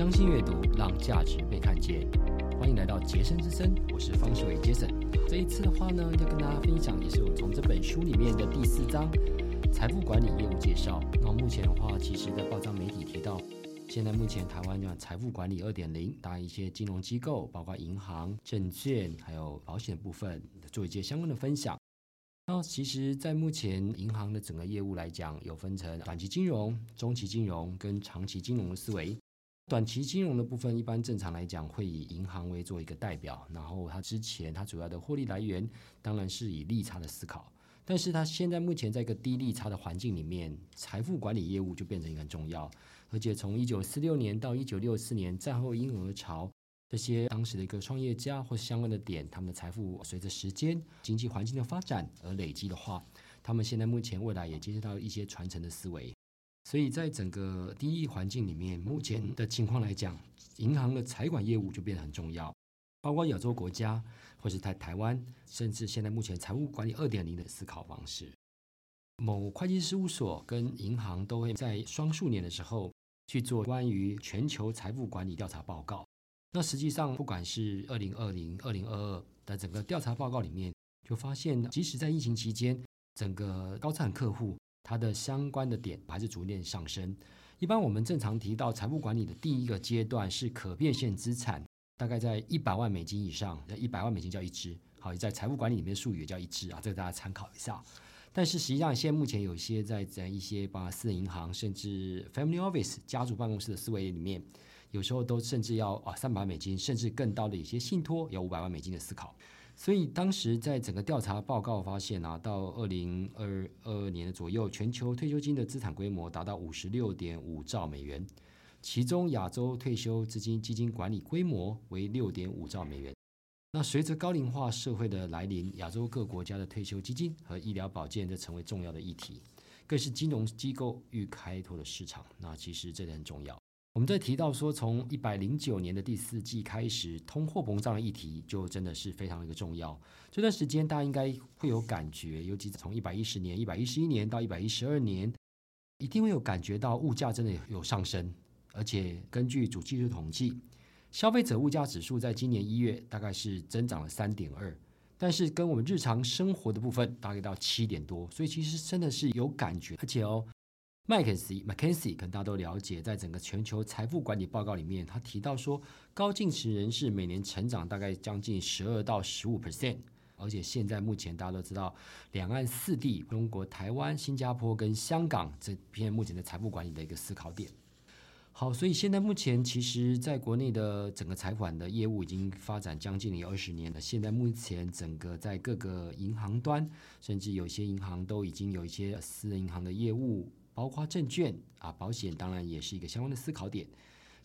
相信阅读，让价值被看见。欢迎来到杰森之声，我是方世伟杰森。这一次的话呢，要跟大家分享，也是我从这本书里面的第四章财富管理业务介绍。那目前的话，其实在报章媒体提到，现在目前台湾讲财富管理二点零，当然一些金融机构，包括银行、证券还有保险部分，做一些相关的分享。那其实，在目前银行的整个业务来讲，有分成短期金融、中期金融跟长期金融的思维。短期金融的部分，一般正常来讲会以银行为做一个代表，然后它之前它主要的获利来源当然是以利差的思考，但是它现在目前在一个低利差的环境里面，财富管理业务就变成一个很重要，而且从一九四六年到一九六四年战后婴儿潮，这些当时的一个创业家或相关的点，他们的财富随着时间、经济环境的发展而累积的话，他们现在目前未来也接触到一些传承的思维。所以在整个第一环境里面，目前的情况来讲，银行的财管业务就变得很重要。包括亚洲国家，或是在台湾，甚至现在目前财务管理二点零的思考方式。某会计事务所跟银行都会在双数年的时候去做关于全球财富管理调查报告。那实际上，不管是二零二零、二零二二的整个调查报告里面，就发现，即使在疫情期间，整个高产客户。它的相关的点还是逐渐上升。一般我们正常提到财富管理的第一个阶段是可变现资产，大概在一百万美金以上，一百万美金叫一支。好，在财富管理里面术语也叫一支啊，这个大家参考一下。但是实际上，现在目前有一些在在一些把私人银行甚至 family office 家族办公室的思维里面，有时候都甚至要啊三百万美金，甚至更高的一些信托要五百万美金的思考。所以当时在整个调查报告发现啊，到二零二二年的左右，全球退休金的资产规模达到五十六点五兆美元，其中亚洲退休资金基金管理规模为六点五兆美元。那随着高龄化社会的来临，亚洲各国家的退休基金和医疗保健就成为重要的议题，更是金融机构欲开拓的市场。那其实这点很重要。我们在提到说，从一百零九年的第四季开始，通货膨胀的议题就真的是非常的一个重要。这段时间大家应该会有感觉，尤其从一百一十年、一百一十一年到一百一十二年，一定会有感觉到物价真的有上升。而且根据主技术统计，消费者物价指数在今年一月大概是增长了三点二，但是跟我们日常生活的部分大概到七点多，所以其实真的是有感觉，而且哦。麦肯锡 （McKinsey） 可能大家都了解，在整个全球财富管理报告里面，他提到说，高净值人士每年成长大概将近十二到十五 percent，而且现在目前大家都知道，两岸四地，中国台湾、新加坡跟香港这片目前的财富管理的一个思考点。好，所以现在目前其实在国内的整个财管的业务已经发展将近有二十年了。现在目前整个在各个银行端，甚至有些银行都已经有一些私人银行的业务。包括证券啊，保险当然也是一个相关的思考点，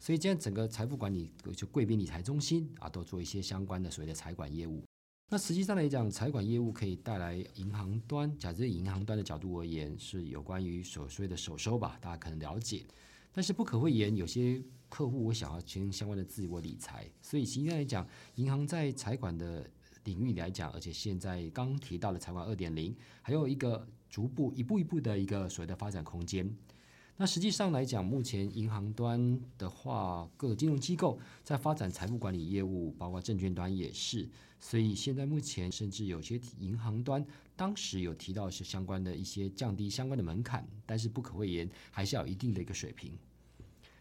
所以这样整个财富管理就贵宾理财中心啊，都做一些相关的所谓的财管业务。那实际上来讲，财管业务可以带来银行端，假设银行端的角度而言，是有关于所谓的首收吧，大家可能了解。但是不可讳言，有些客户我想要进行相关的自我理财，所以实际上来讲，银行在财管的领域来讲，而且现在刚提到的财管二点零，还有一个。逐步一步一步的一个所谓的发展空间。那实际上来讲，目前银行端的话，各个金融机构在发展财富管理业务，包括证券端也是。所以现在目前，甚至有些银行端当时有提到是相关的一些降低相关的门槛，但是不可讳言，还是要一定的一个水平。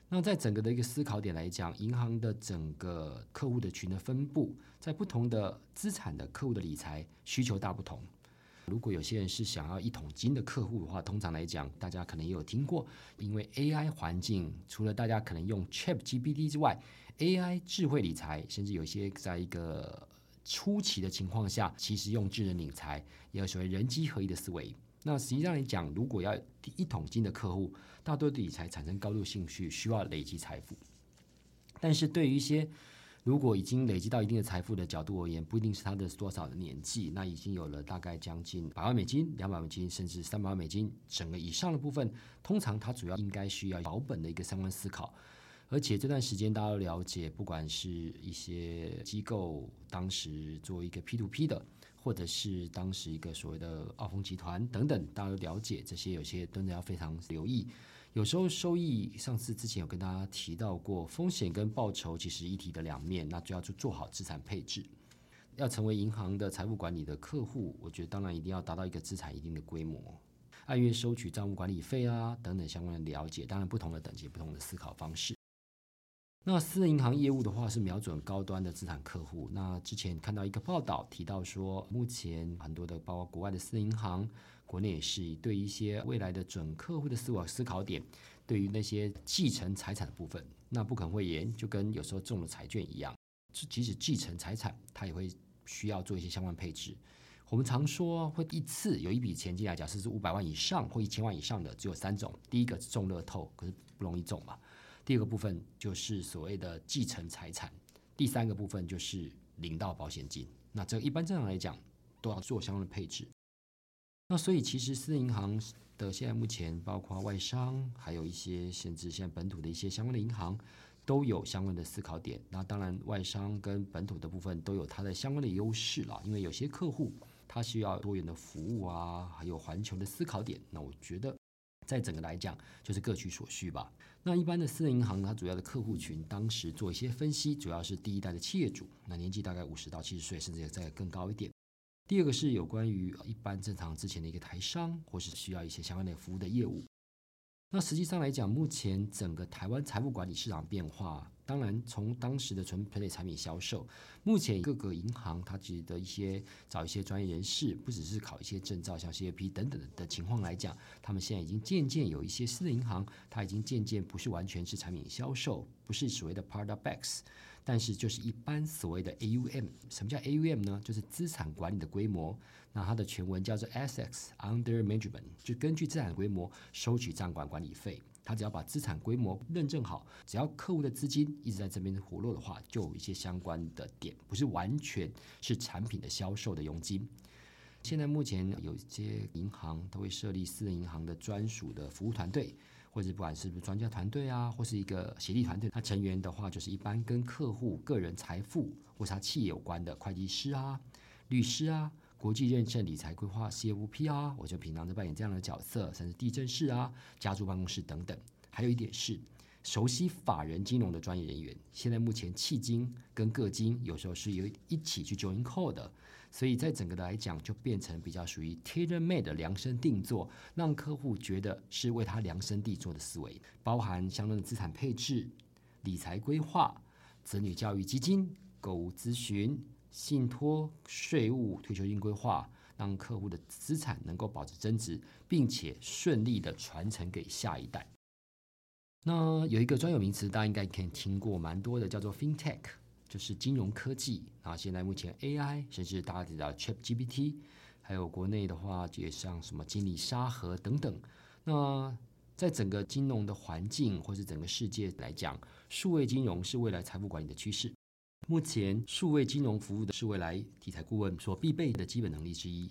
那在整个的一个思考点来讲，银行的整个客户的群的分布，在不同的资产的客户的理财需求大不同。如果有些人是想要一桶金的客户的话，通常来讲，大家可能也有听过，因为 AI 环境除了大家可能用 ChatGPT 之外，AI 智慧理财，甚至有些在一个初期的情况下，其实用智能理财，也有所谓人机合一的思维。那实际上来讲，如果要一桶金的客户，大多对理财产生高度兴趣，需要累积财富。但是对于一些如果已经累积到一定的财富的角度而言，不一定是他的多少的年纪，那已经有了大概将近百万美金、两百美金，甚至三百万美金，整个以上的部分，通常他主要应该需要保本的一个相关思考。而且这段时间大家都了解，不管是一些机构当时做一个 P to P 的，或者是当时一个所谓的澳丰集团等等，大家都了解这些，有些真的要非常留意。有时候收益，上次之前有跟大家提到过，风险跟报酬其实一体的两面，那就要去做好资产配置。要成为银行的财务管理的客户，我觉得当然一定要达到一个资产一定的规模，按月收取账务管理费啊等等相关的了解。当然不同的等级，不同的思考方式。那私人银行业务的话是瞄准高端的资产客户。那之前看到一个报道提到说，目前很多的包括国外的私人银行，国内也是对一些未来的准客户的思考思考点，对于那些继承财产的部分，那不肯讳言，就跟有时候中了彩券一样，即使继承财产，他也会。需要做一些相关配置。我们常说会一次有一笔钱进来，假设是五百万以上或一千万以上的，只有三种：第一个是中乐透，可是不容易中嘛；第二个部分就是所谓的继承财产；第三个部分就是领到保险金。那这一般正常来讲都要做相关的配置。那所以其实私人银行的现在目前包括外商，还有一些甚至现在本土的一些相关的银行。都有相关的思考点，那当然外商跟本土的部分都有它的相关的优势了。因为有些客户他需要多元的服务啊，还有环球的思考点。那我觉得在整个来讲就是各取所需吧。那一般的私人银行，它主要的客户群当时做一些分析，主要是第一代的企业主，那年纪大概五十到七十岁，甚至再更高一点。第二个是有关于一般正常之前的一个台商，或是需要一些相关的服务的业务。那实际上来讲，目前整个台湾财富管理市场变化，当然从当时的纯配类产品销售，目前各个银行它其实的一些找一些专业人士，不只是考一些证照，像 CFP 等等的情况来讲，他们现在已经渐渐有一些私人银行，它已经渐渐不是完全是产品销售，不是所谓的 Part of Backs。但是就是一般所谓的 AUM，什么叫 AUM 呢？就是资产管理的规模。那它的全文叫做 Assets Under Management，就根据资产规模收取账管管理费。他只要把资产规模认证好，只要客户的资金一直在这边活络的话，就有一些相关的点，不是完全是产品的销售的佣金。现在目前有些银行都会设立私人银行的专属的服务团队。或者不管是不是专家团队啊，或是一个协力团队，它成员的话就是一般跟客户个人财富或是他企业有关的会计师啊、律师啊、国际认证理财规划 CFP 啊，我就平常在扮演这样的角色，甚至地震室啊、家族办公室等等。还有一点是。熟悉法人金融的专业人员，现在目前迄金跟各金有时候是有一起去 join call 的，所以在整个的来讲，就变成比较属于 tailor made 的量身定做，让客户觉得是为他量身定做的思维，包含相关的资产配置、理财规划、子女教育基金、购物咨询、信托、税务、退休金规划，让客户的资产能够保持增值，并且顺利的传承给下一代。那有一个专有名词，大家应该可以听过蛮多的，叫做 FinTech，就是金融科技。啊，现在目前 AI，甚至大家知道 ChatGPT，还有国内的话，也像什么金利沙盒等等。那在整个金融的环境或是整个世界来讲，数位金融是未来财富管理的趋势。目前数位金融服务的是未来理财顾问所必备的基本能力之一，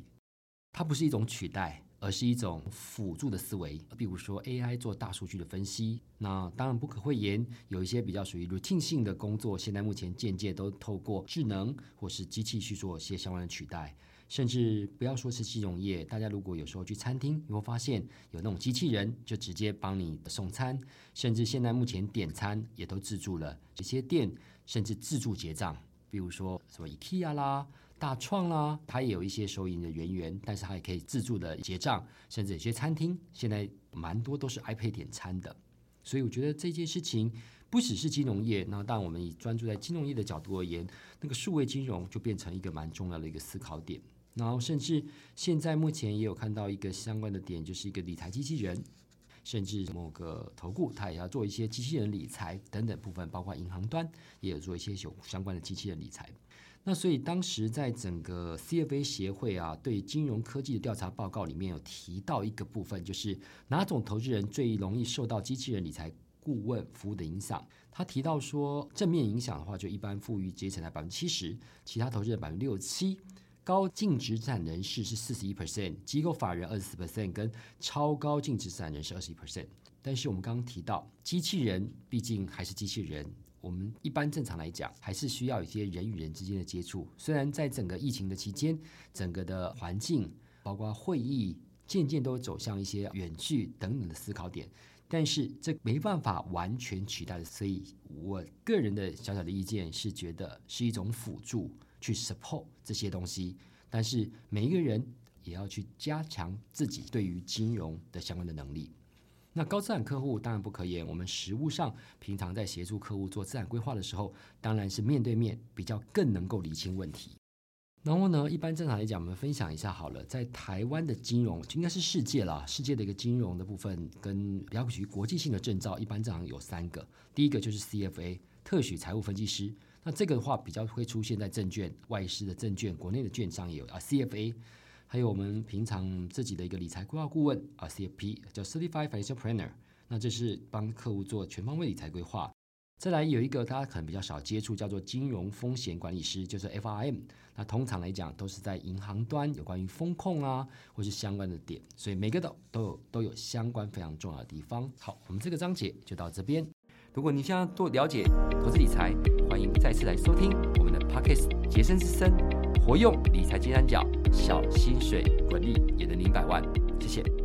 它不是一种取代。而是一种辅助的思维，比如说 AI 做大数据的分析。那当然不可讳言，有一些比较属于 routine 性的工作，现在目前渐渐都透过智能或是机器去做一些相关的取代。甚至不要说是金融业，大家如果有时候去餐厅，你会发现有那种机器人就直接帮你送餐，甚至现在目前点餐也都自助了。这些店甚至自助结账，比如说什么 IKEA 啦。大创啦，它也有一些收银的人员，但是它也可以自助的结账，甚至有些餐厅现在蛮多都是 iPad 点餐的。所以我觉得这件事情不只是金融业，那当我们以专注在金融业的角度而言，那个数位金融就变成一个蛮重要的一个思考点。然后甚至现在目前也有看到一个相关的点，就是一个理财机器人，甚至某个投顾它也要做一些机器人理财等等部分，包括银行端也有做一些有相关的机器人理财。那所以当时在整个 CFA 协会啊，对金融科技的调查报告里面有提到一个部分，就是哪种投资人最容易受到机器人理财顾问服务的影响。他提到说，正面影响的话，就一般富裕阶层在百分之七十，其他投资人百分之六七，高净值资产人士是四十一 percent，机构法人二十四 percent，跟超高净值资产人士二十一 percent。但是我们刚刚提到，机器人毕竟还是机器人。我们一般正常来讲，还是需要一些人与人之间的接触。虽然在整个疫情的期间，整个的环境，包括会议，渐渐都走向一些远距等等的思考点。但是这没办法完全取代的，所以我个人的小小的意见是觉得是一种辅助去 support 这些东西，但是每一个人也要去加强自己对于金融的相关的能力。那高资产客户当然不可言，我们实务上平常在协助客户做资产规划的时候，当然是面对面比较更能够理清问题。然后呢，一般正常来讲，我们分享一下好了，在台湾的金融应该是世界啦，世界的一个金融的部分跟比较属于国际性的证照，一般正常有三个。第一个就是 CFA 特许财务分析师，那这个的话比较会出现在证券外资的证券，国内的券商也有啊 CFA，还有我们平常自己的一个理财规划顾问啊 CFP 叫 Certified Financial Planner，那这是帮客户做全方位理财规划。再来有一个大家可能比较少接触，叫做金融风险管理师，就是 FRM。那通常来讲都是在银行端有关于风控啊，或是相关的点，所以每个都都有都有相关非常重要的地方。好，我们这个章节就到这边。如果你想要多了解投资理财，欢迎再次来收听我们的 Pockets 杰森之声，活用理财金三角，小薪水滚利也能零百万。谢谢。